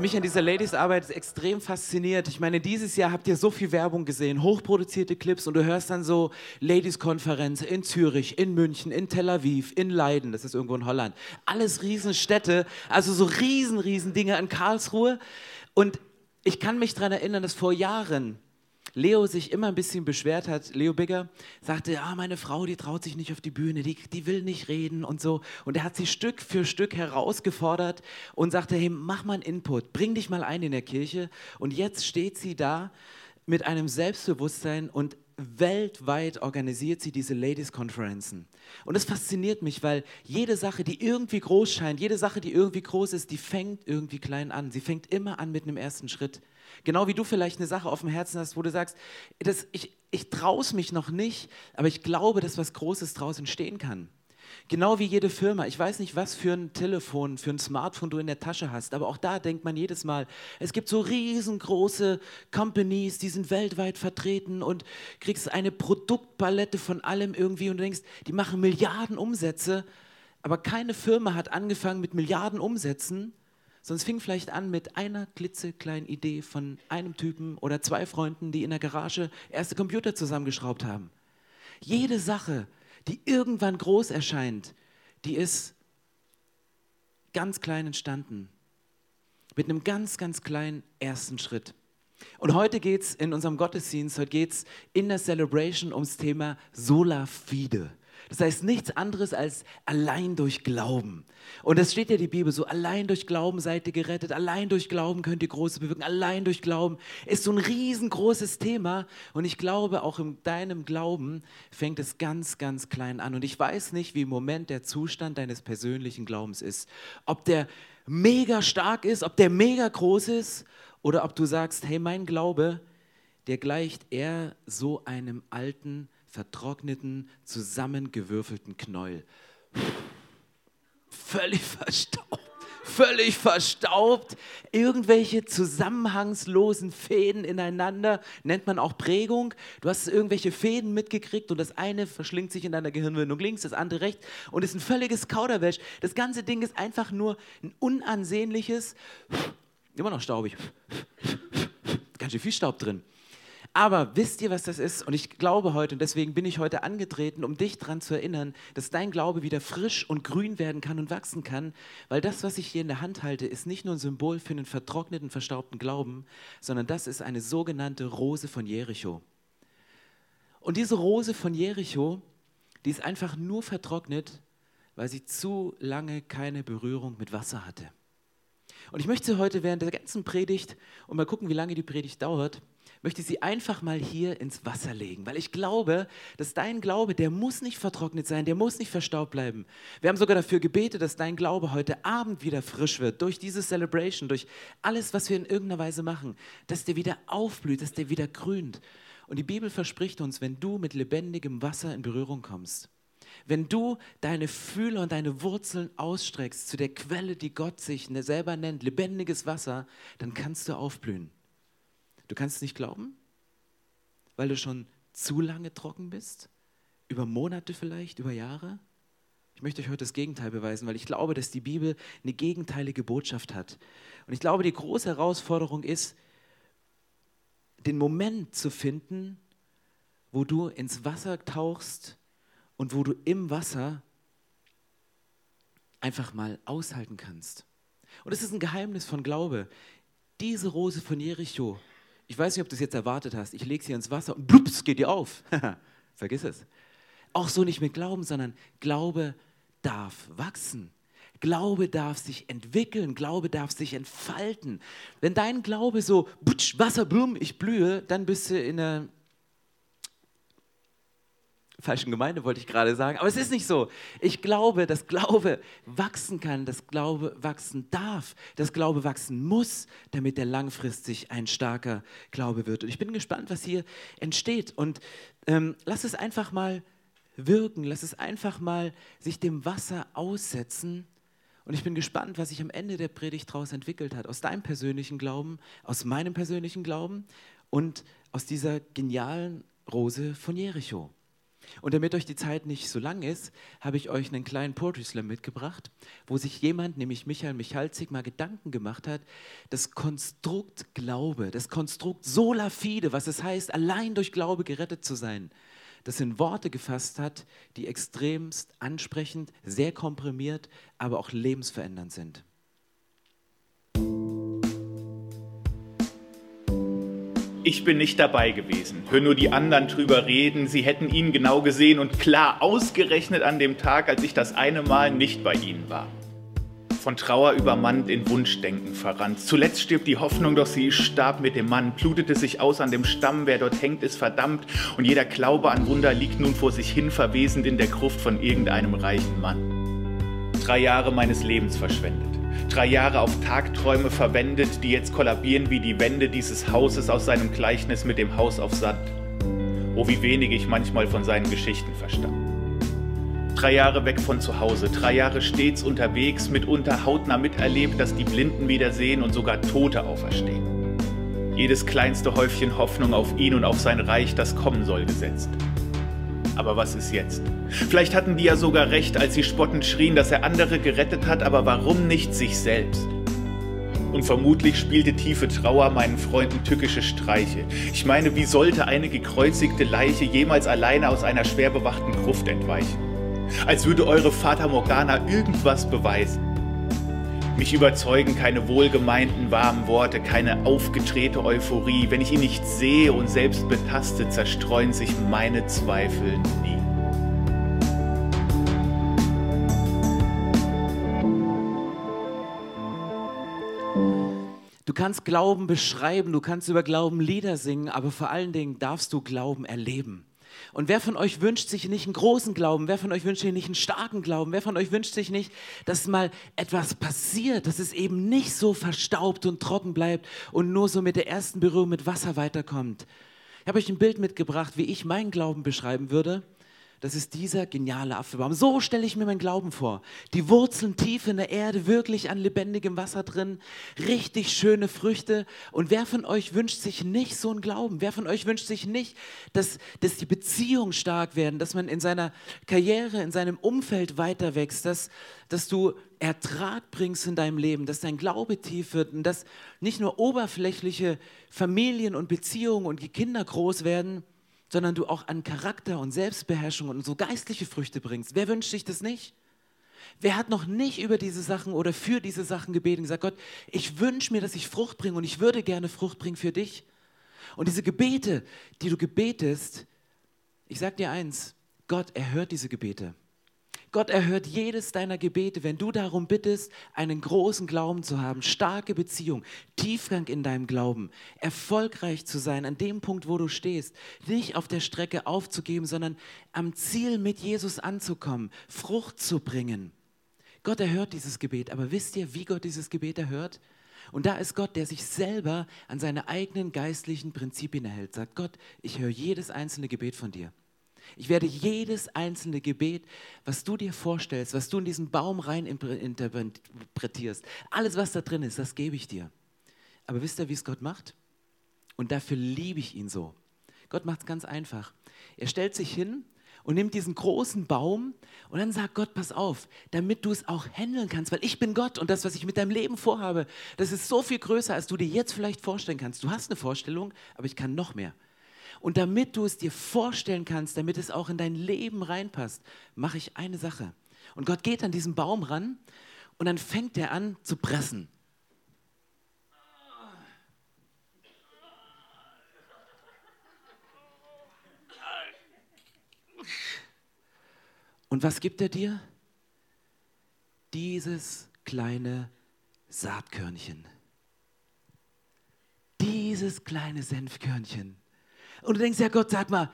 Mich an dieser Ladies-Arbeit extrem fasziniert, ich meine, dieses Jahr habt ihr so viel Werbung gesehen, hochproduzierte Clips und du hörst dann so Ladies-Konferenz in Zürich, in München, in Tel Aviv, in Leiden, das ist irgendwo in Holland. Alles Riesenstädte, also so riesen, riesen Dinge in Karlsruhe. Und ich kann mich daran erinnern, dass vor Jahren Leo sich immer ein bisschen beschwert hat, Leo Bigger, sagte, ja, meine Frau, die traut sich nicht auf die Bühne, die, die will nicht reden und so. Und er hat sie Stück für Stück herausgefordert und sagte, hey, mach mal einen Input, bring dich mal ein in der Kirche. Und jetzt steht sie da mit einem Selbstbewusstsein und weltweit organisiert sie diese Ladies-Konferenzen. Und das fasziniert mich, weil jede Sache, die irgendwie groß scheint, jede Sache, die irgendwie groß ist, die fängt irgendwie klein an. Sie fängt immer an mit einem ersten Schritt. Genau wie du vielleicht eine Sache auf dem Herzen hast, wo du sagst, das, ich, ich traue es mich noch nicht, aber ich glaube, dass was Großes daraus entstehen kann. Genau wie jede Firma. Ich weiß nicht, was für ein Telefon, für ein Smartphone du in der Tasche hast, aber auch da denkt man jedes Mal, es gibt so riesengroße Companies, die sind weltweit vertreten und kriegst eine Produktpalette von allem irgendwie und du denkst, die machen Milliarden Umsätze, aber keine Firma hat angefangen mit Milliarden Umsätzen, es fing vielleicht an mit einer klitzekleinen Idee von einem Typen oder zwei Freunden, die in der Garage erste Computer zusammengeschraubt haben. Jede Sache, die irgendwann groß erscheint, die ist ganz klein entstanden. Mit einem ganz, ganz kleinen ersten Schritt. Und heute geht es in unserem Gottesdienst, heute geht es in der Celebration ums Thema Sola Fide. Das heißt nichts anderes als allein durch Glauben. Und das steht ja die Bibel so, allein durch Glauben seid ihr gerettet, allein durch Glauben könnt ihr Großes bewirken, allein durch Glauben ist so ein riesengroßes Thema. Und ich glaube, auch in deinem Glauben fängt es ganz, ganz klein an. Und ich weiß nicht, wie im Moment der Zustand deines persönlichen Glaubens ist. Ob der mega stark ist, ob der mega groß ist oder ob du sagst, hey, mein Glaube, der gleicht eher so einem alten, vertrockneten, zusammengewürfelten Knäuel. Völlig verstaubt völlig verstaubt, irgendwelche zusammenhangslosen Fäden ineinander, nennt man auch Prägung. Du hast irgendwelche Fäden mitgekriegt und das eine verschlingt sich in deiner Gehirnwindung links, das andere rechts und ist ein völliges Kauderwelsch. Das ganze Ding ist einfach nur ein unansehnliches, immer noch staubig, ganz schön viel Staub drin. Aber wisst ihr, was das ist? Und ich glaube heute, und deswegen bin ich heute angetreten, um dich daran zu erinnern, dass dein Glaube wieder frisch und grün werden kann und wachsen kann, weil das, was ich hier in der Hand halte, ist nicht nur ein Symbol für einen vertrockneten, verstaubten Glauben, sondern das ist eine sogenannte Rose von Jericho. Und diese Rose von Jericho, die ist einfach nur vertrocknet, weil sie zu lange keine Berührung mit Wasser hatte. Und ich möchte heute während der ganzen Predigt, und mal gucken, wie lange die Predigt dauert, möchte sie einfach mal hier ins Wasser legen, weil ich glaube, dass dein Glaube, der muss nicht vertrocknet sein, der muss nicht verstaubt bleiben. Wir haben sogar dafür gebetet, dass dein Glaube heute Abend wieder frisch wird, durch diese Celebration, durch alles, was wir in irgendeiner Weise machen, dass der wieder aufblüht, dass der wieder grünt. Und die Bibel verspricht uns, wenn du mit lebendigem Wasser in Berührung kommst, wenn du deine Fühler und deine Wurzeln ausstreckst zu der Quelle, die Gott sich selber nennt, lebendiges Wasser, dann kannst du aufblühen. Du kannst es nicht glauben, weil du schon zu lange trocken bist, über Monate vielleicht, über Jahre. Ich möchte euch heute das Gegenteil beweisen, weil ich glaube, dass die Bibel eine gegenteilige Botschaft hat. Und ich glaube, die große Herausforderung ist, den Moment zu finden, wo du ins Wasser tauchst und wo du im Wasser einfach mal aushalten kannst. Und es ist ein Geheimnis von Glaube. Diese Rose von Jericho ich weiß nicht, ob du es jetzt erwartet hast. Ich lege sie ins Wasser und blups, geht ihr auf. Vergiss es. Auch so nicht mit Glauben, sondern Glaube darf wachsen. Glaube darf sich entwickeln, Glaube darf sich entfalten. Wenn dein Glaube so, butsch, Wasser, blum, ich blühe, dann bist du in einer falschen Gemeinde, wollte ich gerade sagen. Aber es ist nicht so. Ich glaube, dass Glaube wachsen kann, dass Glaube wachsen darf, dass Glaube wachsen muss, damit er langfristig ein starker Glaube wird. Und ich bin gespannt, was hier entsteht. Und ähm, lass es einfach mal wirken, lass es einfach mal sich dem Wasser aussetzen Und ich bin gespannt, was sich am Ende der Predigt daraus entwickelt hat, aus deinem persönlichen Glauben, aus meinem persönlichen Glauben und aus dieser genialen Rose von Jericho. Und damit euch die Zeit nicht so lang ist, habe ich euch einen kleinen Poetry Slam mitgebracht, wo sich jemand, nämlich Michael Michalzig, mal Gedanken gemacht hat, das Konstrukt Glaube, das Konstrukt sola fide, was es heißt, allein durch Glaube gerettet zu sein, das in Worte gefasst hat, die extremst ansprechend, sehr komprimiert, aber auch lebensverändernd sind. Ich bin nicht dabei gewesen. Hör nur die anderen drüber reden. Sie hätten ihn genau gesehen und klar ausgerechnet an dem Tag, als ich das eine Mal nicht bei ihnen war. Von Trauer übermannt in Wunschdenken verrannt. Zuletzt stirbt die Hoffnung, doch sie starb mit dem Mann, blutete sich aus an dem Stamm, wer dort hängt, ist verdammt, und jeder Glaube an Wunder liegt nun vor sich hin, verwesend in der Gruft von irgendeinem reichen Mann. Drei Jahre meines Lebens verschwendet drei Jahre auf Tagträume verwendet, die jetzt kollabieren wie die Wände dieses Hauses aus seinem Gleichnis mit dem Haus auf Sand. Oh, wie wenig ich manchmal von seinen Geschichten verstand. Drei Jahre weg von zu Hause, drei Jahre stets unterwegs, mitunter hautnah miterlebt, dass die Blinden wieder sehen und sogar Tote auferstehen. Jedes kleinste Häufchen Hoffnung auf ihn und auf sein Reich, das kommen soll, gesetzt. Aber was ist jetzt? Vielleicht hatten die ja sogar recht, als sie spottend schrien, dass er andere gerettet hat, aber warum nicht sich selbst? Und vermutlich spielte tiefe Trauer meinen Freunden tückische Streiche. Ich meine, wie sollte eine gekreuzigte Leiche jemals alleine aus einer schwer bewachten Gruft entweichen? Als würde eure Vater Morgana irgendwas beweisen. Mich überzeugen keine wohlgemeinten warmen Worte, keine aufgedrehte Euphorie. Wenn ich ihn nicht sehe und selbst betaste, zerstreuen sich meine Zweifel nie. Kannst Glauben beschreiben, du kannst über Glauben Lieder singen, aber vor allen Dingen darfst du Glauben erleben. Und wer von euch wünscht sich nicht einen großen Glauben? Wer von euch wünscht sich nicht einen starken Glauben? Wer von euch wünscht sich nicht, dass mal etwas passiert, dass es eben nicht so verstaubt und trocken bleibt und nur so mit der ersten Berührung mit Wasser weiterkommt? Ich habe euch ein Bild mitgebracht, wie ich meinen Glauben beschreiben würde. Das ist dieser geniale Apfelbaum. So stelle ich mir meinen Glauben vor. Die Wurzeln tief in der Erde, wirklich an lebendigem Wasser drin, richtig schöne Früchte. Und wer von euch wünscht sich nicht so einen Glauben? Wer von euch wünscht sich nicht, dass, dass die Beziehungen stark werden, dass man in seiner Karriere, in seinem Umfeld weiter wächst, dass, dass du Ertrag bringst in deinem Leben, dass dein Glaube tief wird und dass nicht nur oberflächliche Familien und Beziehungen und die Kinder groß werden, sondern du auch an Charakter und Selbstbeherrschung und so geistliche Früchte bringst. Wer wünscht sich das nicht? Wer hat noch nicht über diese Sachen oder für diese Sachen gebeten und gesagt, Gott, ich wünsche mir, dass ich Frucht bringe und ich würde gerne Frucht bringen für dich? Und diese Gebete, die du gebetest, ich sage dir eins, Gott erhört diese Gebete. Gott erhört jedes deiner Gebete, wenn du darum bittest, einen großen Glauben zu haben, starke Beziehung, Tiefgang in deinem Glauben, erfolgreich zu sein an dem Punkt, wo du stehst, nicht auf der Strecke aufzugeben, sondern am Ziel mit Jesus anzukommen, Frucht zu bringen. Gott erhört dieses Gebet, aber wisst ihr, wie Gott dieses Gebet erhört? Und da ist Gott, der sich selber an seine eigenen geistlichen Prinzipien erhält, sagt Gott, ich höre jedes einzelne Gebet von dir. Ich werde jedes einzelne Gebet, was du dir vorstellst, was du in diesen Baum rein interpretierst, alles, was da drin ist, das gebe ich dir. Aber wisst ihr, wie es Gott macht? Und dafür liebe ich ihn so. Gott macht es ganz einfach. Er stellt sich hin und nimmt diesen großen Baum und dann sagt Gott, pass auf, damit du es auch handeln kannst, weil ich bin Gott und das, was ich mit deinem Leben vorhabe, das ist so viel größer, als du dir jetzt vielleicht vorstellen kannst. Du hast eine Vorstellung, aber ich kann noch mehr. Und damit du es dir vorstellen kannst, damit es auch in dein Leben reinpasst, mache ich eine Sache. Und Gott geht an diesen Baum ran und dann fängt er an zu pressen. Und was gibt er dir? Dieses kleine Saatkörnchen. Dieses kleine Senfkörnchen. Und du denkst, ja Gott, sag mal,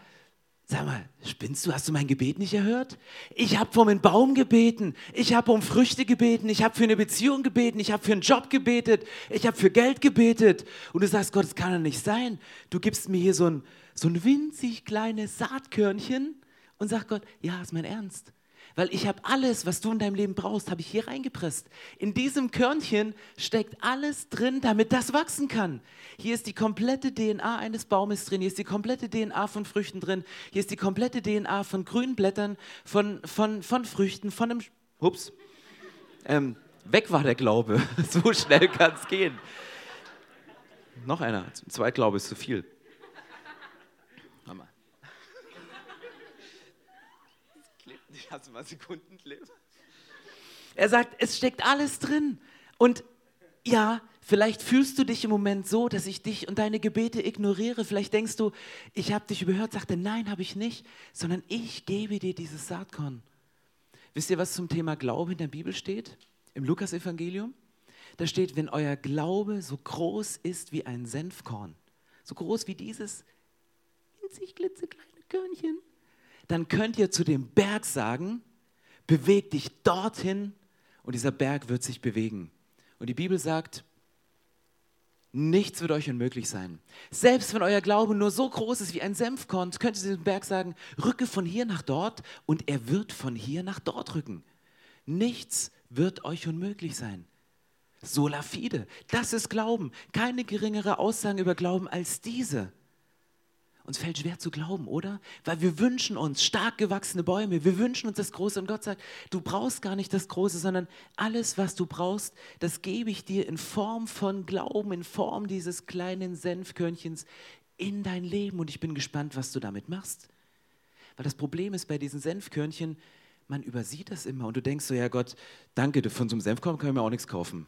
sag mal, spinnst du, hast du mein Gebet nicht erhört? Ich habe um einen Baum gebeten, ich habe um Früchte gebeten, ich habe für eine Beziehung gebeten, ich habe für einen Job gebetet, ich habe für Geld gebetet. Und du sagst, Gott, das kann doch nicht sein. Du gibst mir hier so ein, so ein winzig kleines Saatkörnchen und sag Gott, ja, ist mein Ernst. Weil ich habe alles, was du in deinem Leben brauchst, habe ich hier reingepresst. In diesem Körnchen steckt alles drin, damit das wachsen kann. Hier ist die komplette DNA eines Baumes drin, hier ist die komplette DNA von Früchten drin, hier ist die komplette DNA von grünen Blättern, von, von, von Früchten, von einem... Ups. Ähm, weg war der Glaube. so schnell kann es gehen. Noch einer. Zweitglaube ist zu viel. Hast du mal Sekunden klebt? Er sagt, es steckt alles drin. Und ja, vielleicht fühlst du dich im Moment so, dass ich dich und deine Gebete ignoriere. Vielleicht denkst du, ich habe dich überhört, sagte, nein, habe ich nicht, sondern ich gebe dir dieses Saatkorn. Wisst ihr, was zum Thema Glaube in der Bibel steht? Im Lukasevangelium? Da steht, wenn euer Glaube so groß ist wie ein Senfkorn, so groß wie dieses winzig klitzekleine Körnchen, dann könnt ihr zu dem Berg sagen, beweg dich dorthin und dieser Berg wird sich bewegen. Und die Bibel sagt, nichts wird euch unmöglich sein. Selbst wenn euer Glaube nur so groß ist wie ein Senfkorn, könnt ihr dem Berg sagen, rücke von hier nach dort und er wird von hier nach dort rücken. Nichts wird euch unmöglich sein. Sola fide, das ist Glauben. Keine geringere Aussagen über Glauben als diese. Uns fällt schwer zu glauben, oder? Weil wir wünschen uns stark gewachsene Bäume, wir wünschen uns das Große und Gott sagt, du brauchst gar nicht das Große, sondern alles, was du brauchst, das gebe ich dir in Form von Glauben, in Form dieses kleinen Senfkörnchens in dein Leben und ich bin gespannt, was du damit machst. Weil das Problem ist bei diesen Senfkörnchen, man übersieht das immer und du denkst so, ja Gott, danke, von so einem Senfkorn kann ich mir auch nichts kaufen.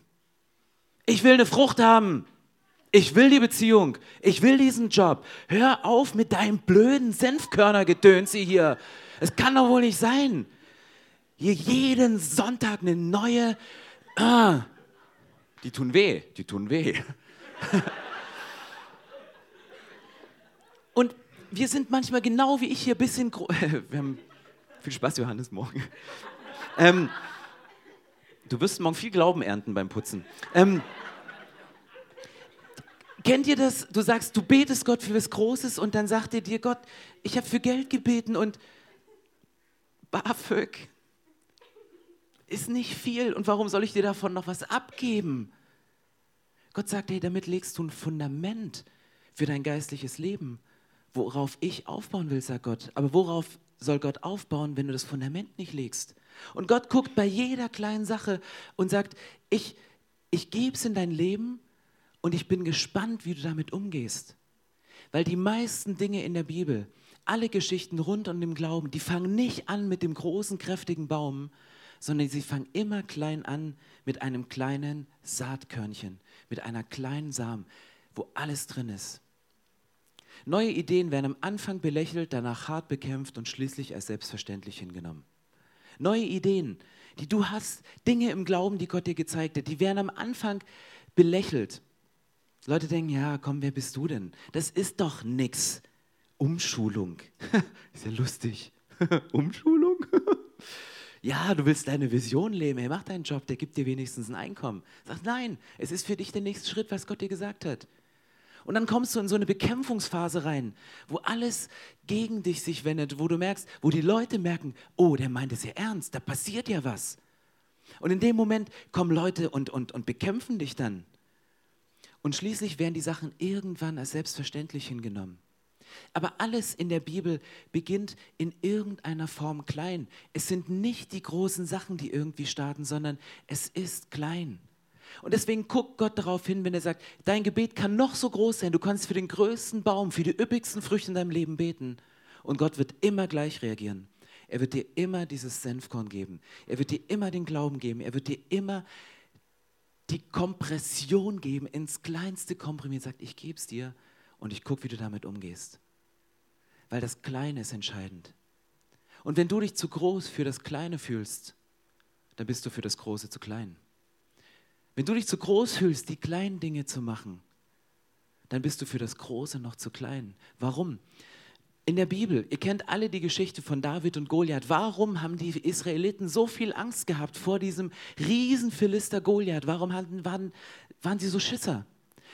Ich will eine Frucht haben. Ich will die Beziehung. Ich will diesen Job. Hör auf mit deinem blöden Senfkörnergedönse hier. Es kann doch wohl nicht sein. Hier jeden Sonntag eine neue. Ah, die tun weh. Die tun weh. Und wir sind manchmal genau wie ich hier ein bisschen. Wir haben viel Spaß, Johannes, morgen. Ähm, du wirst morgen viel Glauben ernten beim Putzen. Ähm, Kennt ihr das? Du sagst, du betest Gott für was Großes und dann sagt er dir Gott, ich habe für Geld gebeten und BAföG ist nicht viel und warum soll ich dir davon noch was abgeben? Gott sagt, hey, damit legst du ein Fundament für dein geistliches Leben, worauf ich aufbauen will, sagt Gott. Aber worauf soll Gott aufbauen, wenn du das Fundament nicht legst? Und Gott guckt bei jeder kleinen Sache und sagt, ich, ich gebe es in dein Leben und ich bin gespannt, wie du damit umgehst. Weil die meisten Dinge in der Bibel, alle Geschichten rund um den Glauben, die fangen nicht an mit dem großen, kräftigen Baum, sondern sie fangen immer klein an mit einem kleinen Saatkörnchen, mit einer kleinen Samen, wo alles drin ist. Neue Ideen werden am Anfang belächelt, danach hart bekämpft und schließlich als selbstverständlich hingenommen. Neue Ideen, die du hast, Dinge im Glauben, die Gott dir gezeigt hat, die werden am Anfang belächelt. Leute denken, ja, komm, wer bist du denn? Das ist doch nix. Umschulung. ist ja lustig. Umschulung? ja, du willst deine Vision leben. Hey, mach deinen Job, der gibt dir wenigstens ein Einkommen. Sag, nein, es ist für dich der nächste Schritt, was Gott dir gesagt hat. Und dann kommst du in so eine Bekämpfungsphase rein, wo alles gegen dich sich wendet, wo du merkst, wo die Leute merken, oh, der meint es ja ernst, da passiert ja was. Und in dem Moment kommen Leute und, und, und bekämpfen dich dann. Und schließlich werden die Sachen irgendwann als selbstverständlich hingenommen. Aber alles in der Bibel beginnt in irgendeiner Form klein. Es sind nicht die großen Sachen, die irgendwie starten, sondern es ist klein. Und deswegen guckt Gott darauf hin, wenn er sagt, dein Gebet kann noch so groß sein, du kannst für den größten Baum, für die üppigsten Früchte in deinem Leben beten. Und Gott wird immer gleich reagieren. Er wird dir immer dieses Senfkorn geben. Er wird dir immer den Glauben geben. Er wird dir immer die Kompression geben, ins kleinste komprimieren, sagt, ich gebe es dir und ich gucke, wie du damit umgehst. Weil das Kleine ist entscheidend. Und wenn du dich zu groß für das Kleine fühlst, dann bist du für das Große zu klein. Wenn du dich zu groß fühlst, die kleinen Dinge zu machen, dann bist du für das Große noch zu klein. Warum? In der Bibel, ihr kennt alle die Geschichte von David und Goliath. Warum haben die Israeliten so viel Angst gehabt vor diesem riesen Philister Goliath? Warum hatten, waren, waren sie so Schisser?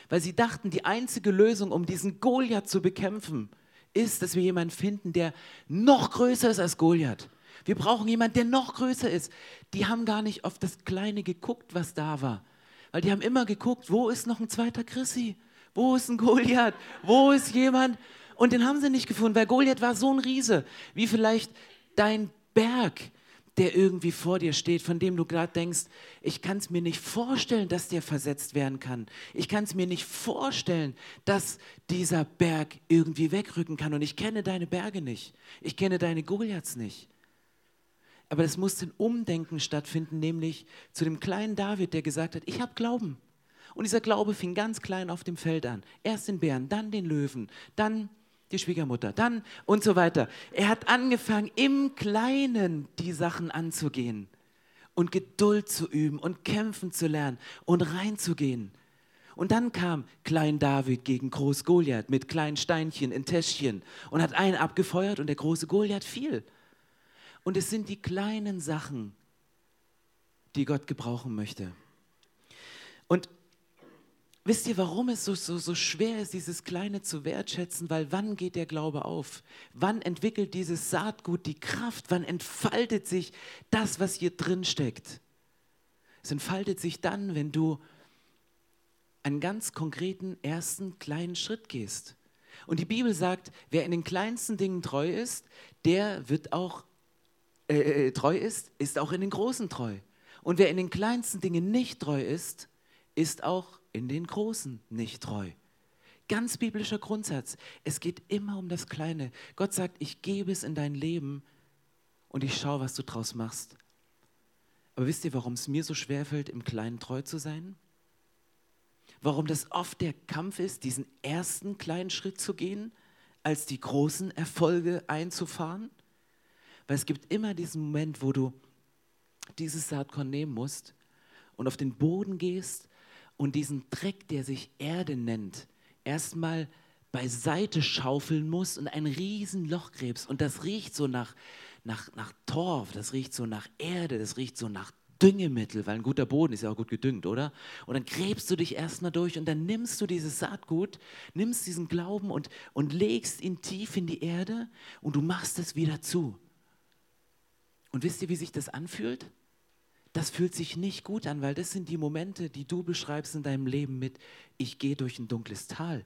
Weil sie dachten, die einzige Lösung, um diesen Goliath zu bekämpfen, ist, dass wir jemanden finden, der noch größer ist als Goliath, Wir brauchen jemanden, der noch größer ist. Die haben gar nicht auf das Kleine geguckt, was da war. Weil die haben immer geguckt, wo ist noch ein zweiter Chrissy? Wo ist ein Goliath? Wo ist jemand? Und den haben sie nicht gefunden, weil Goliath war so ein Riese, wie vielleicht dein Berg, der irgendwie vor dir steht, von dem du gerade denkst, ich kann es mir nicht vorstellen, dass der versetzt werden kann. Ich kann es mir nicht vorstellen, dass dieser Berg irgendwie wegrücken kann. Und ich kenne deine Berge nicht. Ich kenne deine Goliaths nicht. Aber es muss ein Umdenken stattfinden, nämlich zu dem kleinen David, der gesagt hat, ich habe Glauben. Und dieser Glaube fing ganz klein auf dem Feld an. Erst den Bären, dann den Löwen, dann die Schwiegermutter, dann und so weiter. Er hat angefangen, im Kleinen die Sachen anzugehen und Geduld zu üben und kämpfen zu lernen und reinzugehen. Und dann kam Klein David gegen Groß Goliath mit kleinen Steinchen in Täschchen und hat einen abgefeuert und der große Goliath fiel. Und es sind die kleinen Sachen, die Gott gebrauchen möchte. Und wisst ihr, warum es so, so, so schwer ist, dieses Kleine zu wertschätzen? Weil wann geht der Glaube auf? Wann entwickelt dieses Saatgut die Kraft? Wann entfaltet sich das, was hier drin steckt? Es entfaltet sich dann, wenn du einen ganz konkreten ersten kleinen Schritt gehst. Und die Bibel sagt, wer in den kleinsten Dingen treu ist, der wird auch äh, äh, treu ist, ist auch in den großen treu. Und wer in den kleinsten Dingen nicht treu ist, ist auch in den großen nicht treu. Ganz biblischer Grundsatz. Es geht immer um das Kleine. Gott sagt, ich gebe es in dein Leben und ich schaue, was du draus machst. Aber wisst ihr, warum es mir so schwerfällt, im Kleinen treu zu sein? Warum das oft der Kampf ist, diesen ersten kleinen Schritt zu gehen, als die großen Erfolge einzufahren? Weil es gibt immer diesen Moment, wo du dieses Saatkorn nehmen musst und auf den Boden gehst und diesen Dreck, der sich Erde nennt, erstmal beiseite schaufeln musst und ein Riesenloch gräbst. Und das riecht so nach, nach, nach Torf, das riecht so nach Erde, das riecht so nach Düngemittel, weil ein guter Boden ist ja auch gut gedüngt, oder? Und dann gräbst du dich erstmal durch und dann nimmst du dieses Saatgut, nimmst diesen Glauben und, und legst ihn tief in die Erde und du machst es wieder zu. Und wisst ihr, wie sich das anfühlt? Das fühlt sich nicht gut an, weil das sind die Momente, die du beschreibst in deinem Leben mit, ich gehe durch ein dunkles Tal.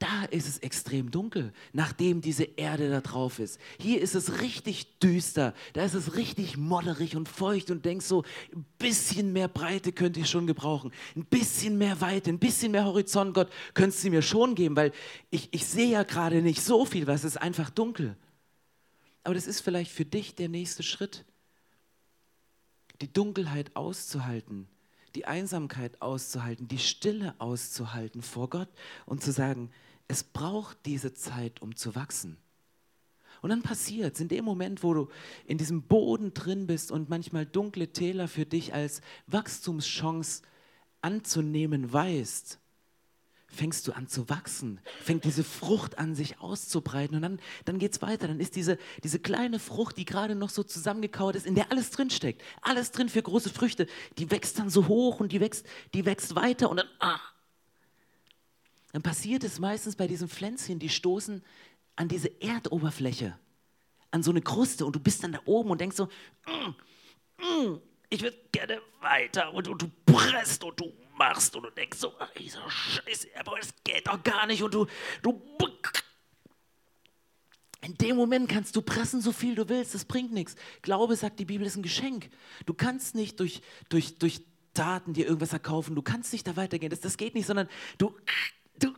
Da ist es extrem dunkel, nachdem diese Erde da drauf ist. Hier ist es richtig düster, da ist es richtig modderig und feucht und denkst so, ein bisschen mehr Breite könnte ich schon gebrauchen, ein bisschen mehr Weite, ein bisschen mehr Horizont, Gott, könntest du mir schon geben, weil ich, ich sehe ja gerade nicht so viel, was ist einfach dunkel. Aber das ist vielleicht für dich der nächste Schritt. Die Dunkelheit auszuhalten, die Einsamkeit auszuhalten, die Stille auszuhalten vor Gott und zu sagen, es braucht diese Zeit, um zu wachsen. Und dann passiert es in dem Moment, wo du in diesem Boden drin bist und manchmal dunkle Täler für dich als Wachstumschance anzunehmen weißt, fängst du an zu wachsen, fängt diese Frucht an, sich auszubreiten und dann, dann geht es weiter. Dann ist diese, diese kleine Frucht, die gerade noch so zusammengekauert ist, in der alles drin steckt, alles drin für große Früchte, die wächst dann so hoch und die wächst, die wächst weiter und dann, ah. Dann passiert es meistens bei diesen Pflänzchen, die stoßen an diese Erdoberfläche, an so eine Kruste und du bist dann da oben und denkst so, mm, mm, ich würde gerne weiter und, und du presst und du machst und du denkst so, ach, dieser Scheiße, aber das geht doch gar nicht und du, du in dem Moment kannst du pressen, so viel du willst, das bringt nichts. Glaube, sagt die Bibel, ist ein Geschenk. Du kannst nicht durch, durch, durch Taten dir irgendwas erkaufen, du kannst nicht da weitergehen, das, das geht nicht, sondern du, du,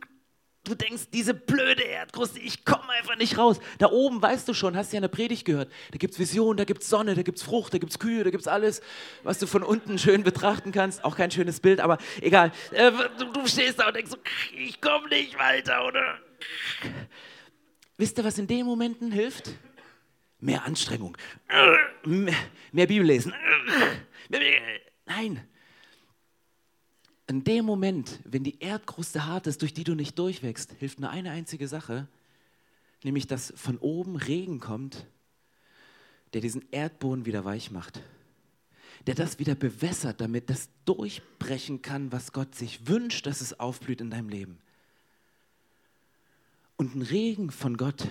Du denkst, diese blöde Erdkruste, ich komme einfach nicht raus. Da oben, weißt du schon, hast ja eine Predigt gehört. Da gibt es Vision, da gibt es Sonne, da gibt es Frucht, da gibt es Kühe, da gibt es alles, was du von unten schön betrachten kannst. Auch kein schönes Bild, aber egal. Äh, du, du stehst da und denkst ich komme nicht weiter, oder? Wisst ihr, was in den Momenten hilft? Mehr Anstrengung. Mehr Bibel lesen. Nein, in dem Moment, wenn die Erdkruste hart ist, durch die du nicht durchwächst, hilft nur eine einzige Sache, nämlich dass von oben Regen kommt, der diesen Erdboden wieder weich macht, der das wieder bewässert, damit das durchbrechen kann, was Gott sich wünscht, dass es aufblüht in deinem Leben. Und ein Regen von Gott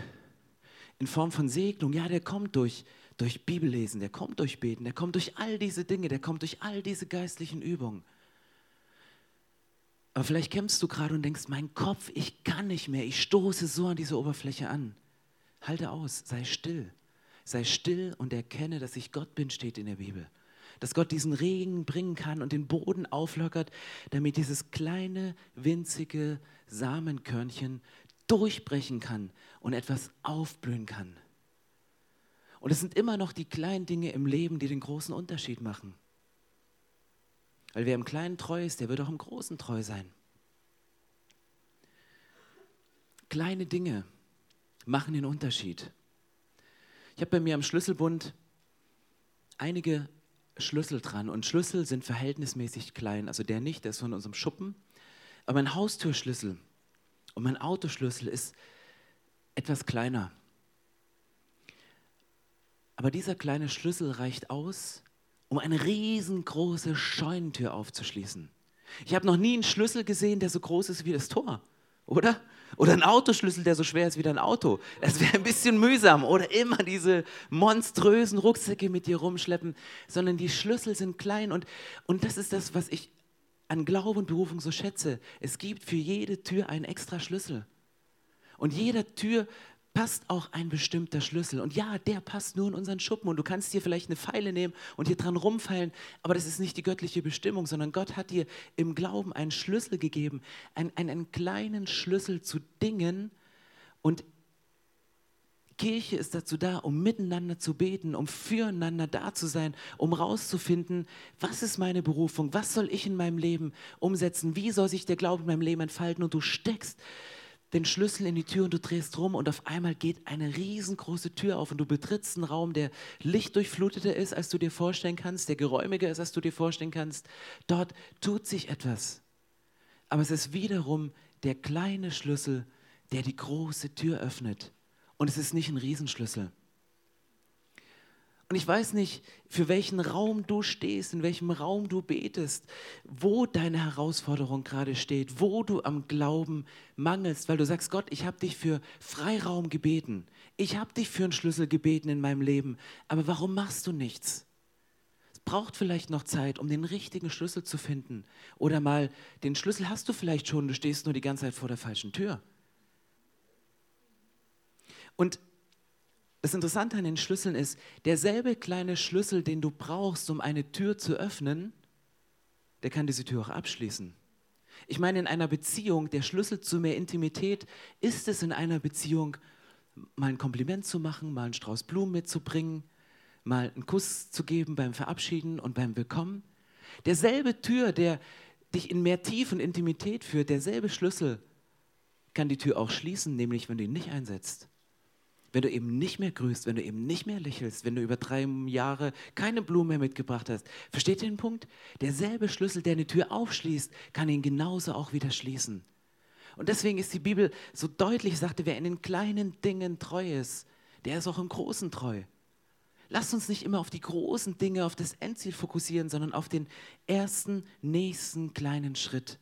in Form von Segnung, ja, der kommt durch, durch Bibellesen, der kommt durch Beten, der kommt durch all diese Dinge, der kommt durch all diese geistlichen Übungen. Aber vielleicht kämpfst du gerade und denkst, mein Kopf, ich kann nicht mehr, ich stoße so an diese Oberfläche an. Halte aus, sei still. Sei still und erkenne, dass ich Gott bin, steht in der Bibel. Dass Gott diesen Regen bringen kann und den Boden auflockert, damit dieses kleine, winzige Samenkörnchen durchbrechen kann und etwas aufblühen kann. Und es sind immer noch die kleinen Dinge im Leben, die den großen Unterschied machen. Weil wer im Kleinen treu ist, der wird auch im Großen treu sein. Kleine Dinge machen den Unterschied. Ich habe bei mir am Schlüsselbund einige Schlüssel dran und Schlüssel sind verhältnismäßig klein. Also der nicht, der ist von unserem Schuppen. Aber mein Haustürschlüssel und mein Autoschlüssel ist etwas kleiner. Aber dieser kleine Schlüssel reicht aus, um eine riesengroße Scheunentür aufzuschließen. Ich habe noch nie einen Schlüssel gesehen, der so groß ist wie das Tor, oder? Oder einen Autoschlüssel, der so schwer ist wie dein Auto. Das wäre ein bisschen mühsam. Oder immer diese monströsen Rucksäcke mit dir rumschleppen, sondern die Schlüssel sind klein. Und, und das ist das, was ich an Glauben und Berufung so schätze. Es gibt für jede Tür einen extra Schlüssel. Und jeder Tür passt auch ein bestimmter Schlüssel. Und ja, der passt nur in unseren Schuppen. Und du kannst dir vielleicht eine Pfeile nehmen und hier dran rumfeilen, aber das ist nicht die göttliche Bestimmung, sondern Gott hat dir im Glauben einen Schlüssel gegeben, einen, einen, einen kleinen Schlüssel zu Dingen. Und Kirche ist dazu da, um miteinander zu beten, um füreinander da zu sein, um rauszufinden, was ist meine Berufung, was soll ich in meinem Leben umsetzen, wie soll sich der Glaube in meinem Leben entfalten. Und du steckst den Schlüssel in die Tür und du drehst rum und auf einmal geht eine riesengroße Tür auf und du betrittst einen Raum, der lichtdurchfluteter ist, als du dir vorstellen kannst, der geräumiger ist, als du dir vorstellen kannst. Dort tut sich etwas. Aber es ist wiederum der kleine Schlüssel, der die große Tür öffnet. Und es ist nicht ein Riesenschlüssel. Und ich weiß nicht, für welchen Raum du stehst, in welchem Raum du betest, wo deine Herausforderung gerade steht, wo du am Glauben mangelst, weil du sagst, Gott, ich habe dich für Freiraum gebeten. Ich habe dich für einen Schlüssel gebeten in meinem Leben. Aber warum machst du nichts? Es braucht vielleicht noch Zeit, um den richtigen Schlüssel zu finden. Oder mal, den Schlüssel hast du vielleicht schon, du stehst nur die ganze Zeit vor der falschen Tür. Und das Interessante an den Schlüsseln ist, derselbe kleine Schlüssel, den du brauchst, um eine Tür zu öffnen, der kann diese Tür auch abschließen. Ich meine, in einer Beziehung, der Schlüssel zu mehr Intimität ist es in einer Beziehung, mal ein Kompliment zu machen, mal einen Strauß Blumen mitzubringen, mal einen Kuss zu geben beim Verabschieden und beim Willkommen. Derselbe Tür, der dich in mehr Tiefe und Intimität führt, derselbe Schlüssel kann die Tür auch schließen, nämlich wenn du ihn nicht einsetzt wenn du eben nicht mehr grüßt, wenn du eben nicht mehr lächelst, wenn du über drei Jahre keine Blumen mehr mitgebracht hast. Versteht ihr den Punkt? Derselbe Schlüssel, der eine Tür aufschließt, kann ihn genauso auch wieder schließen. Und deswegen ist die Bibel so deutlich, sagte, wer in den kleinen Dingen treu ist, der ist auch im Großen treu. Lasst uns nicht immer auf die großen Dinge, auf das Endziel fokussieren, sondern auf den ersten, nächsten kleinen Schritt.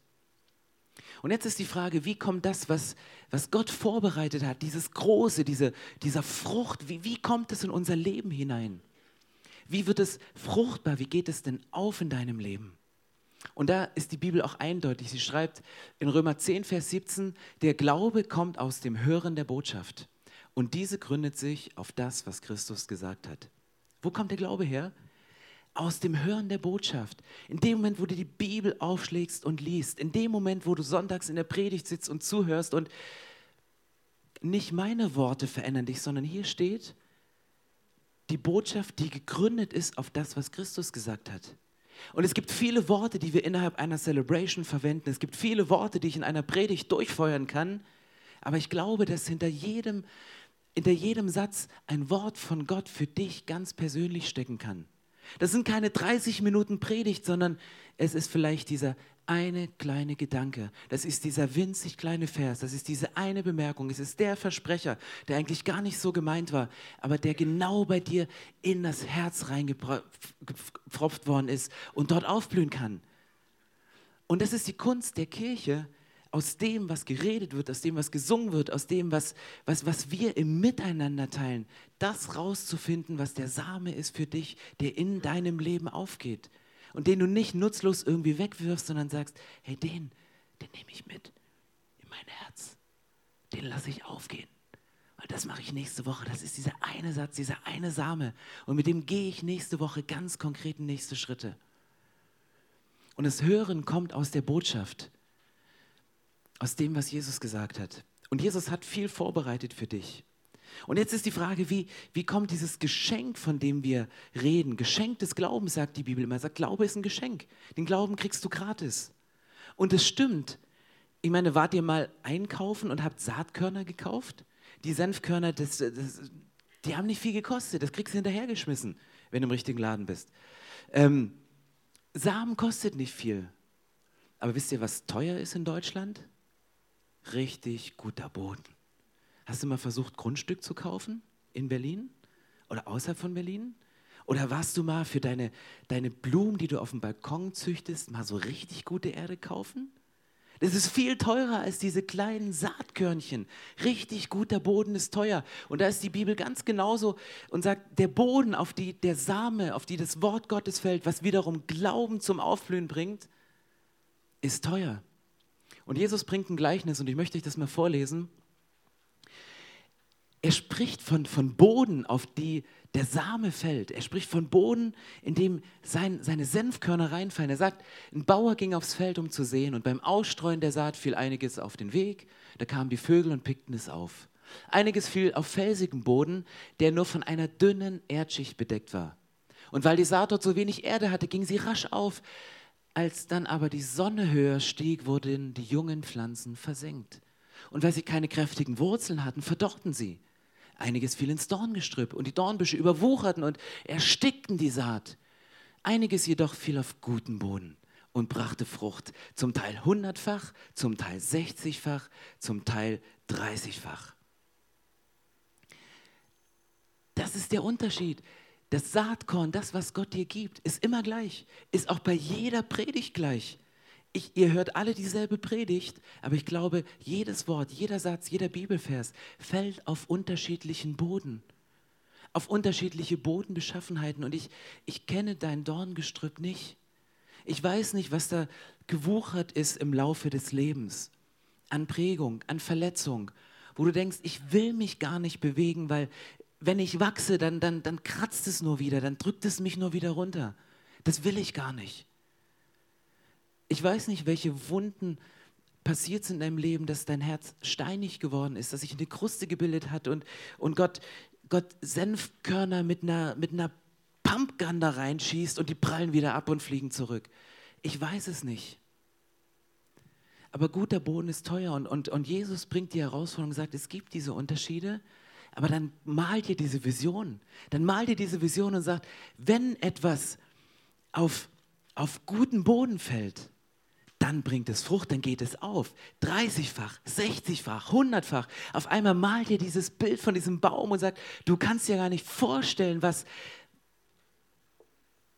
Und jetzt ist die Frage, wie kommt das, was, was Gott vorbereitet hat, dieses Große, diese, dieser Frucht, wie, wie kommt es in unser Leben hinein? Wie wird es fruchtbar? Wie geht es denn auf in deinem Leben? Und da ist die Bibel auch eindeutig. Sie schreibt in Römer 10, Vers 17, der Glaube kommt aus dem Hören der Botschaft. Und diese gründet sich auf das, was Christus gesagt hat. Wo kommt der Glaube her? Aus dem Hören der Botschaft, in dem Moment, wo du die Bibel aufschlägst und liest, in dem Moment, wo du sonntags in der Predigt sitzt und zuhörst und nicht meine Worte verändern dich, sondern hier steht die Botschaft, die gegründet ist auf das, was Christus gesagt hat. Und es gibt viele Worte, die wir innerhalb einer Celebration verwenden. Es gibt viele Worte, die ich in einer Predigt durchfeuern kann. Aber ich glaube, dass hinter jedem, hinter jedem Satz ein Wort von Gott für dich ganz persönlich stecken kann. Das sind keine 30 Minuten Predigt, sondern es ist vielleicht dieser eine kleine Gedanke. Das ist dieser winzig kleine Vers. Das ist diese eine Bemerkung. Es ist der Versprecher, der eigentlich gar nicht so gemeint war, aber der genau bei dir in das Herz reingepfropft worden ist und dort aufblühen kann. Und das ist die Kunst der Kirche, aus dem, was geredet wird, aus dem, was gesungen wird, aus dem, was, was, was wir im Miteinander teilen, das rauszufinden, was der Same ist für dich, der in deinem Leben aufgeht. Und den du nicht nutzlos irgendwie wegwirfst, sondern sagst, hey, den, den nehme ich mit in mein Herz. Den lasse ich aufgehen. Weil das mache ich nächste Woche. Das ist dieser eine Satz, dieser eine Same. Und mit dem gehe ich nächste Woche ganz konkret nächste Schritte. Und das Hören kommt aus der Botschaft, aus dem, was Jesus gesagt hat. Und Jesus hat viel vorbereitet für dich. Und jetzt ist die Frage, wie, wie kommt dieses Geschenk, von dem wir reden? Geschenk des Glaubens, sagt die Bibel immer. Sagt, Glaube ist ein Geschenk. Den Glauben kriegst du gratis. Und es stimmt. Ich meine, wart ihr mal einkaufen und habt Saatkörner gekauft? Die Senfkörner, das, das, die haben nicht viel gekostet. Das kriegst du hinterhergeschmissen, wenn du im richtigen Laden bist. Ähm, Samen kostet nicht viel. Aber wisst ihr, was teuer ist in Deutschland? Richtig guter Boden. Hast du mal versucht, Grundstück zu kaufen in Berlin oder außerhalb von Berlin? Oder warst du mal für deine, deine Blumen, die du auf dem Balkon züchtest, mal so richtig gute Erde kaufen? Das ist viel teurer als diese kleinen Saatkörnchen. Richtig guter Boden ist teuer. Und da ist die Bibel ganz genauso und sagt, der Boden, auf die der Same, auf die das Wort Gottes fällt, was wiederum Glauben zum Aufblühen bringt, ist teuer. Und Jesus bringt ein Gleichnis und ich möchte euch das mal vorlesen. Er spricht von, von Boden, auf die der Same fällt. Er spricht von Boden, in dem sein, seine Senfkörner reinfallen. Er sagt, ein Bauer ging aufs Feld, um zu sehen, und beim Ausstreuen der Saat fiel einiges auf den Weg. Da kamen die Vögel und pickten es auf. Einiges fiel auf felsigem Boden, der nur von einer dünnen Erdschicht bedeckt war. Und weil die Saat dort so wenig Erde hatte, ging sie rasch auf. Als dann aber die Sonne höher stieg, wurden die jungen Pflanzen versenkt. Und weil sie keine kräftigen Wurzeln hatten, verdorrten sie. Einiges fiel ins Dorngestrüpp und die Dornbüsche überwucherten und erstickten die Saat. Einiges jedoch fiel auf guten Boden und brachte Frucht, zum Teil hundertfach, zum Teil sechzigfach, zum Teil dreißigfach. Das ist der Unterschied. Das Saatkorn, das, was Gott dir gibt, ist immer gleich, ist auch bei jeder Predigt gleich ich, ihr hört alle dieselbe Predigt, aber ich glaube, jedes Wort, jeder Satz, jeder Bibelvers fällt auf unterschiedlichen Boden, auf unterschiedliche Bodenbeschaffenheiten. Und ich, ich kenne dein Dorngestrüpp nicht. Ich weiß nicht, was da gewuchert ist im Laufe des Lebens, an Prägung, an Verletzung, wo du denkst, ich will mich gar nicht bewegen, weil wenn ich wachse, dann, dann, dann kratzt es nur wieder, dann drückt es mich nur wieder runter. Das will ich gar nicht. Ich weiß nicht, welche Wunden passiert sind in deinem Leben, dass dein Herz steinig geworden ist, dass sich eine Kruste gebildet hat und, und Gott, Gott Senfkörner mit einer, mit einer Pumpgun da reinschießt und die prallen wieder ab und fliegen zurück. Ich weiß es nicht. Aber guter Boden ist teuer und, und, und Jesus bringt die Herausforderung und sagt, es gibt diese Unterschiede, aber dann malt ihr diese Vision. Dann malt ihr diese Vision und sagt, wenn etwas auf, auf guten Boden fällt, dann bringt es Frucht, dann geht es auf. 30-fach, 60-fach, 100-fach. Auf einmal malt ihr dieses Bild von diesem Baum und sagt, du kannst dir gar nicht vorstellen, was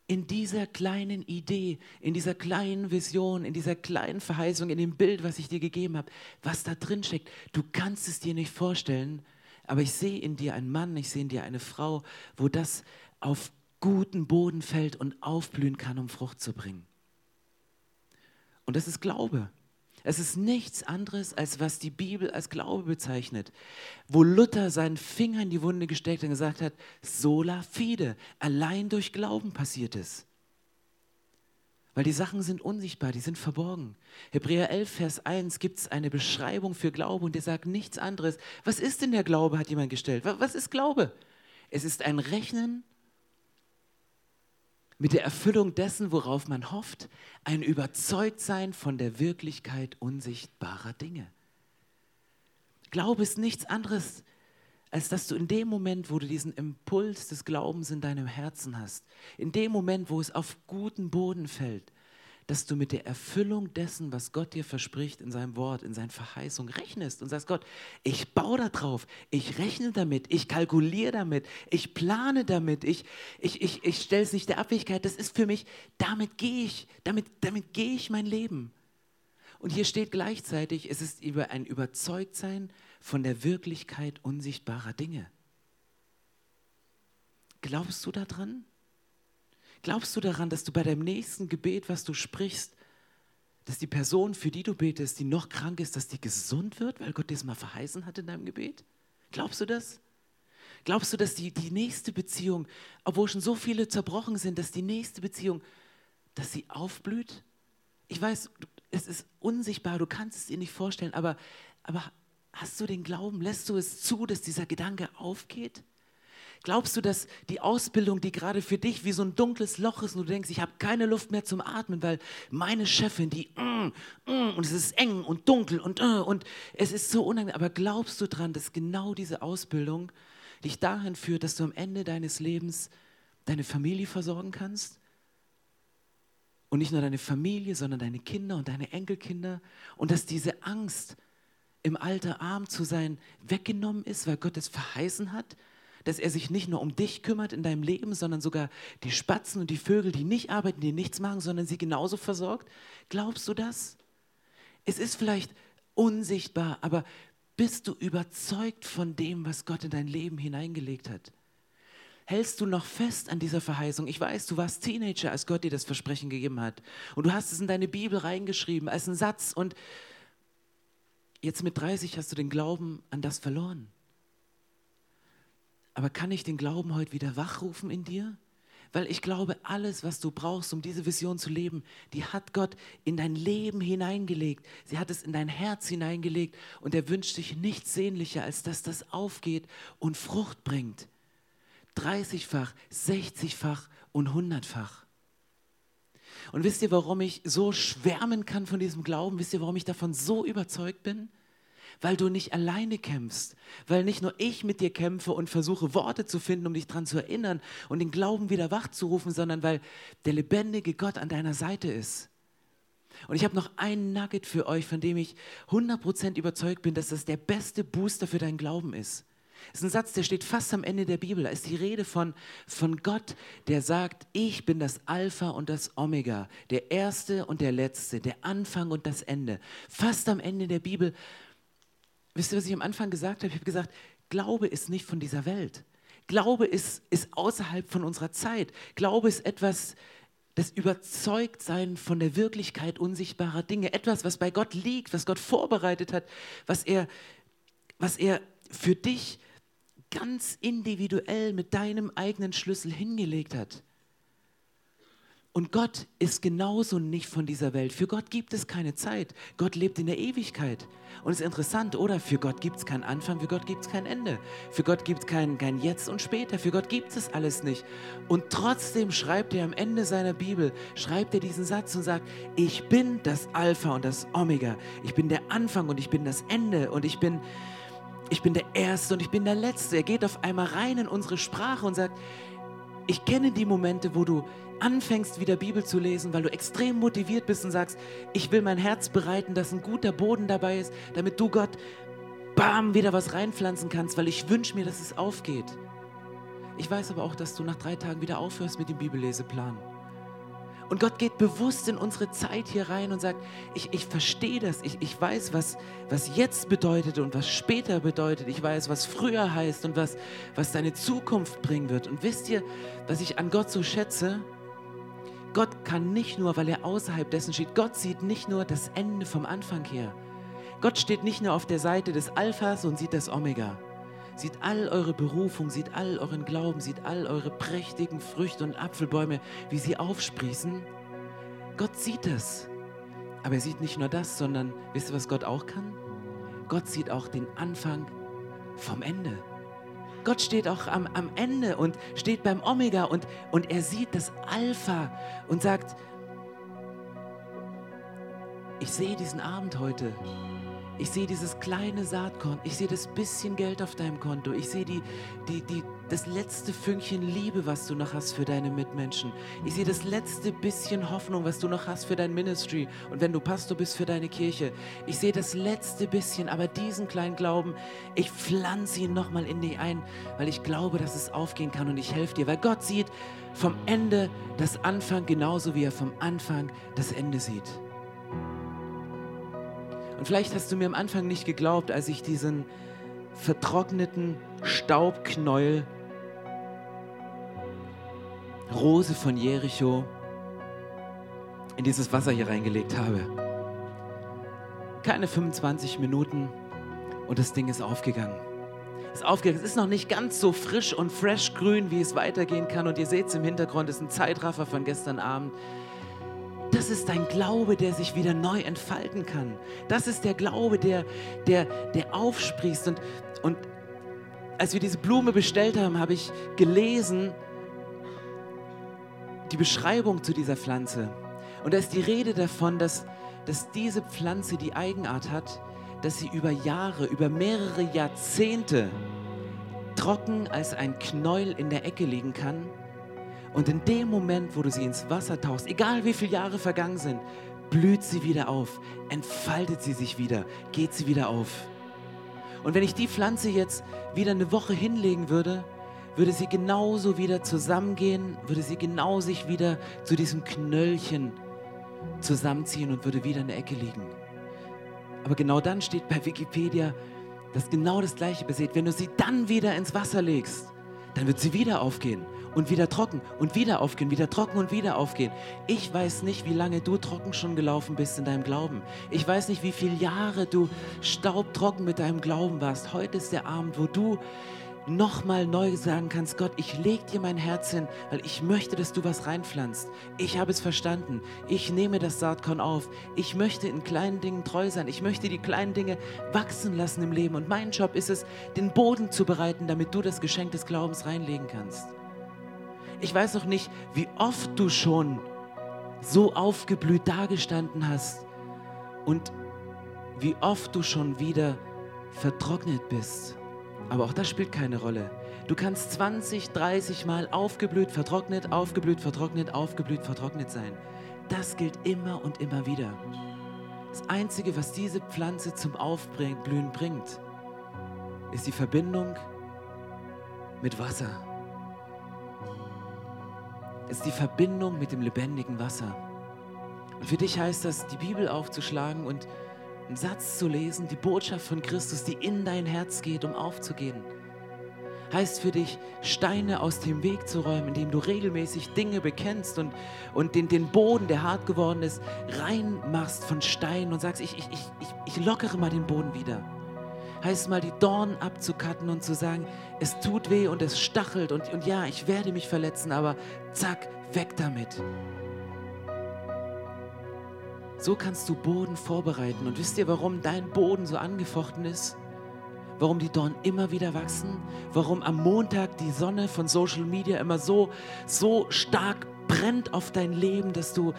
in dieser kleinen Idee, in dieser kleinen Vision, in dieser kleinen Verheißung, in dem Bild, was ich dir gegeben habe, was da drin steckt. Du kannst es dir nicht vorstellen, aber ich sehe in dir einen Mann, ich sehe in dir eine Frau, wo das auf guten Boden fällt und aufblühen kann, um Frucht zu bringen. Und das ist Glaube. Es ist nichts anderes, als was die Bibel als Glaube bezeichnet. Wo Luther seinen Finger in die Wunde gesteckt und gesagt hat, sola fide, allein durch Glauben passiert es. Weil die Sachen sind unsichtbar, die sind verborgen. Hebräer 11, Vers 1 gibt es eine Beschreibung für Glaube und der sagt nichts anderes. Was ist denn der Glaube, hat jemand gestellt. Was ist Glaube? Es ist ein Rechnen mit der Erfüllung dessen, worauf man hofft, ein Überzeugtsein von der Wirklichkeit unsichtbarer Dinge. Glaube ist nichts anderes, als dass du in dem Moment, wo du diesen Impuls des Glaubens in deinem Herzen hast, in dem Moment, wo es auf guten Boden fällt, dass du mit der Erfüllung dessen, was Gott dir verspricht in seinem Wort, in seinen Verheißungen rechnest und sagst, Gott, ich baue da drauf, ich rechne damit, ich kalkuliere damit, ich plane damit, ich, ich, ich, ich stelle es nicht der Abhängigkeit, das ist für mich, damit gehe ich, damit, damit gehe ich mein Leben. Und hier steht gleichzeitig, es ist über ein Überzeugtsein von der Wirklichkeit unsichtbarer Dinge. Glaubst du daran? Glaubst du daran, dass du bei deinem nächsten Gebet, was du sprichst, dass die Person, für die du betest, die noch krank ist, dass die gesund wird, weil Gott dir mal verheißen hat in deinem Gebet? Glaubst du das? Glaubst du, dass die, die nächste Beziehung, obwohl schon so viele zerbrochen sind, dass die nächste Beziehung, dass sie aufblüht? Ich weiß, es ist unsichtbar, du kannst es dir nicht vorstellen, aber, aber hast du den Glauben, lässt du es zu, dass dieser Gedanke aufgeht? Glaubst du, dass die Ausbildung, die gerade für dich wie so ein dunkles Loch ist und du denkst, ich habe keine Luft mehr zum Atmen, weil meine Chefin, die mm, mm, und es ist eng und dunkel und uh, und es ist so unangenehm, aber glaubst du dran, dass genau diese Ausbildung dich dahin führt, dass du am Ende deines Lebens deine Familie versorgen kannst? Und nicht nur deine Familie, sondern deine Kinder und deine Enkelkinder? Und dass diese Angst im Alter arm zu sein weggenommen ist, weil Gott es verheißen hat dass er sich nicht nur um dich kümmert in deinem Leben, sondern sogar die Spatzen und die Vögel, die nicht arbeiten, die nichts machen, sondern sie genauso versorgt? Glaubst du das? Es ist vielleicht unsichtbar, aber bist du überzeugt von dem, was Gott in dein Leben hineingelegt hat? Hältst du noch fest an dieser Verheißung? Ich weiß, du warst Teenager, als Gott dir das Versprechen gegeben hat. Und du hast es in deine Bibel reingeschrieben als einen Satz. Und jetzt mit 30 hast du den Glauben an das verloren. Aber kann ich den Glauben heute wieder wachrufen in dir? Weil ich glaube, alles, was du brauchst, um diese Vision zu leben, die hat Gott in dein Leben hineingelegt. Sie hat es in dein Herz hineingelegt und er wünscht sich nichts sehnlicher, als dass das aufgeht und Frucht bringt. 30-fach, 60-fach und 100-fach. Und wisst ihr, warum ich so schwärmen kann von diesem Glauben? Wisst ihr, warum ich davon so überzeugt bin? Weil du nicht alleine kämpfst, weil nicht nur ich mit dir kämpfe und versuche Worte zu finden, um dich daran zu erinnern und den Glauben wieder wachzurufen, sondern weil der lebendige Gott an deiner Seite ist. Und ich habe noch einen Nugget für euch, von dem ich 100% überzeugt bin, dass das der beste Booster für deinen Glauben ist. Das ist ein Satz, der steht fast am Ende der Bibel. Da ist die Rede von, von Gott, der sagt, ich bin das Alpha und das Omega, der Erste und der Letzte, der Anfang und das Ende. Fast am Ende der Bibel Wisst ihr, was ich am Anfang gesagt habe? Ich habe gesagt, Glaube ist nicht von dieser Welt. Glaube ist, ist außerhalb von unserer Zeit. Glaube ist etwas, das Überzeugtsein von der Wirklichkeit unsichtbarer Dinge. Etwas, was bei Gott liegt, was Gott vorbereitet hat, was er, was er für dich ganz individuell mit deinem eigenen Schlüssel hingelegt hat. Und Gott ist genauso nicht von dieser Welt. Für Gott gibt es keine Zeit. Gott lebt in der Ewigkeit. Und es ist interessant, oder? Für Gott gibt es keinen Anfang, für Gott gibt es kein Ende. Für Gott gibt es kein, kein Jetzt und später. Für Gott gibt es alles nicht. Und trotzdem schreibt er am Ende seiner Bibel, schreibt er diesen Satz und sagt, ich bin das Alpha und das Omega. Ich bin der Anfang und ich bin das Ende und ich bin, ich bin der Erste und ich bin der Letzte. Er geht auf einmal rein in unsere Sprache und sagt, ich kenne die Momente, wo du anfängst, wieder Bibel zu lesen, weil du extrem motiviert bist und sagst, ich will mein Herz bereiten, dass ein guter Boden dabei ist, damit du Gott, bam, wieder was reinpflanzen kannst, weil ich wünsche mir, dass es aufgeht. Ich weiß aber auch, dass du nach drei Tagen wieder aufhörst mit dem Bibelleseplan. Und Gott geht bewusst in unsere Zeit hier rein und sagt, ich, ich verstehe das, ich, ich weiß, was, was jetzt bedeutet und was später bedeutet. Ich weiß, was früher heißt und was, was deine Zukunft bringen wird. Und wisst ihr, was ich an Gott so schätze? Gott kann nicht nur, weil er außerhalb dessen steht, Gott sieht nicht nur das Ende vom Anfang her. Gott steht nicht nur auf der Seite des Alphas und sieht das Omega sieht all eure Berufung, sieht all euren Glauben, sieht all eure prächtigen Früchte und Apfelbäume, wie sie aufsprießen. Gott sieht es. Aber er sieht nicht nur das, sondern wisst ihr, was Gott auch kann? Gott sieht auch den Anfang vom Ende. Gott steht auch am, am Ende und steht beim Omega und, und er sieht das Alpha und sagt, ich sehe diesen Abend heute ich sehe dieses kleine Saatkorn. Ich sehe das bisschen Geld auf deinem Konto. Ich sehe die, die, die, das letzte Fünkchen Liebe, was du noch hast für deine Mitmenschen. Ich sehe das letzte bisschen Hoffnung, was du noch hast für dein Ministry und wenn du Pastor bist für deine Kirche. Ich sehe das letzte bisschen, aber diesen kleinen Glauben, ich pflanze ihn nochmal in dich ein, weil ich glaube, dass es aufgehen kann und ich helfe dir, weil Gott sieht vom Ende das Anfang genauso wie er vom Anfang das Ende sieht. Und vielleicht hast du mir am Anfang nicht geglaubt, als ich diesen vertrockneten Staubknäuel Rose von Jericho in dieses Wasser hier reingelegt habe. Keine 25 Minuten und das Ding ist aufgegangen. Ist aufgegangen. Es ist noch nicht ganz so frisch und fresh grün, wie es weitergehen kann. Und ihr seht es im Hintergrund, es ist ein Zeitraffer von gestern Abend. Das ist dein Glaube, der sich wieder neu entfalten kann. Das ist der Glaube, der, der, der aufsprießt. Und, und als wir diese Blume bestellt haben, habe ich gelesen die Beschreibung zu dieser Pflanze. Und da ist die Rede davon, dass, dass diese Pflanze die Eigenart hat, dass sie über Jahre, über mehrere Jahrzehnte trocken als ein Knäuel in der Ecke liegen kann. Und in dem Moment, wo du sie ins Wasser tauchst, egal wie viele Jahre vergangen sind, blüht sie wieder auf, entfaltet sie sich wieder, geht sie wieder auf. Und wenn ich die Pflanze jetzt wieder eine Woche hinlegen würde, würde sie genauso wieder zusammengehen, würde sie genau sich wieder zu diesem Knöllchen zusammenziehen und würde wieder in der Ecke liegen. Aber genau dann steht bei Wikipedia, dass genau das Gleiche passiert. Wenn du sie dann wieder ins Wasser legst, dann wird sie wieder aufgehen und wieder trocken und wieder aufgehen, wieder trocken und wieder aufgehen. Ich weiß nicht, wie lange du trocken schon gelaufen bist in deinem Glauben. Ich weiß nicht, wie viele Jahre du staubtrocken mit deinem Glauben warst. Heute ist der Abend, wo du nochmal neu sagen kannst, Gott, ich leg dir mein Herz hin, weil ich möchte, dass du was reinpflanzt. Ich habe es verstanden. Ich nehme das Saatkorn auf. Ich möchte in kleinen Dingen treu sein. Ich möchte die kleinen Dinge wachsen lassen im Leben. Und mein Job ist es, den Boden zu bereiten, damit du das Geschenk des Glaubens reinlegen kannst. Ich weiß noch nicht, wie oft du schon so aufgeblüht dagestanden hast und wie oft du schon wieder vertrocknet bist. Aber auch das spielt keine Rolle. Du kannst 20, 30 Mal aufgeblüht, vertrocknet, aufgeblüht, vertrocknet, aufgeblüht, vertrocknet sein. Das gilt immer und immer wieder. Das Einzige, was diese Pflanze zum Aufblühen bringt, ist die Verbindung mit Wasser. Ist die Verbindung mit dem lebendigen Wasser. Und für dich heißt das, die Bibel aufzuschlagen und einen Satz zu lesen, die Botschaft von Christus, die in dein Herz geht, um aufzugehen. Heißt für dich, Steine aus dem Weg zu räumen, indem du regelmäßig Dinge bekennst und, und den, den Boden, der hart geworden ist, reinmachst von Steinen und sagst, ich, ich, ich, ich lockere mal den Boden wieder. Heißt mal, die Dornen abzukatten und zu sagen, es tut weh und es stachelt und, und ja, ich werde mich verletzen, aber zack, weg damit. So kannst du Boden vorbereiten. Und wisst ihr, warum dein Boden so angefochten ist? Warum die Dornen immer wieder wachsen? Warum am Montag die Sonne von Social Media immer so, so stark brennt auf dein Leben, dass du,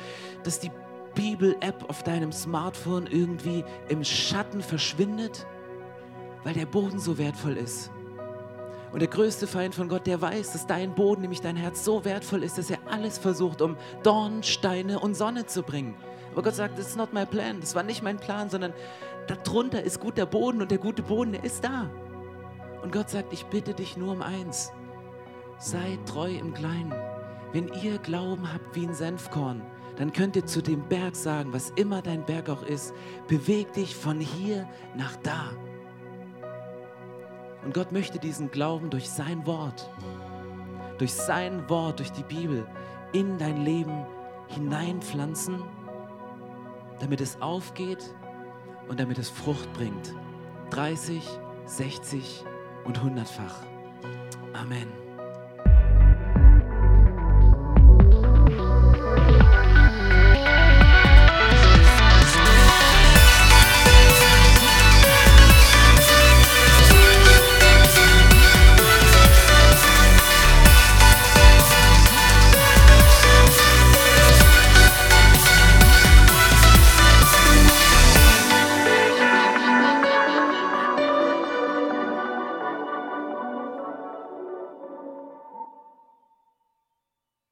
dass die Bibel-App auf deinem Smartphone irgendwie im Schatten verschwindet? Weil der Boden so wertvoll ist. Und der größte Feind von Gott, der weiß, dass dein Boden, nämlich dein Herz, so wertvoll ist, dass er alles versucht, um Dornen, Steine und Sonne zu bringen. Aber Gott sagt, das ist not my plan. Das war nicht mein Plan, sondern darunter ist guter Boden und der gute Boden, der ist da. Und Gott sagt, ich bitte dich nur um eins. Sei treu im Kleinen. Wenn ihr Glauben habt wie ein Senfkorn, dann könnt ihr zu dem Berg sagen, was immer dein Berg auch ist, beweg dich von hier nach da. Und Gott möchte diesen Glauben durch sein Wort, durch sein Wort, durch die Bibel in dein Leben hineinpflanzen damit es aufgeht und damit es Frucht bringt. 30, 60 und 100-fach. Amen.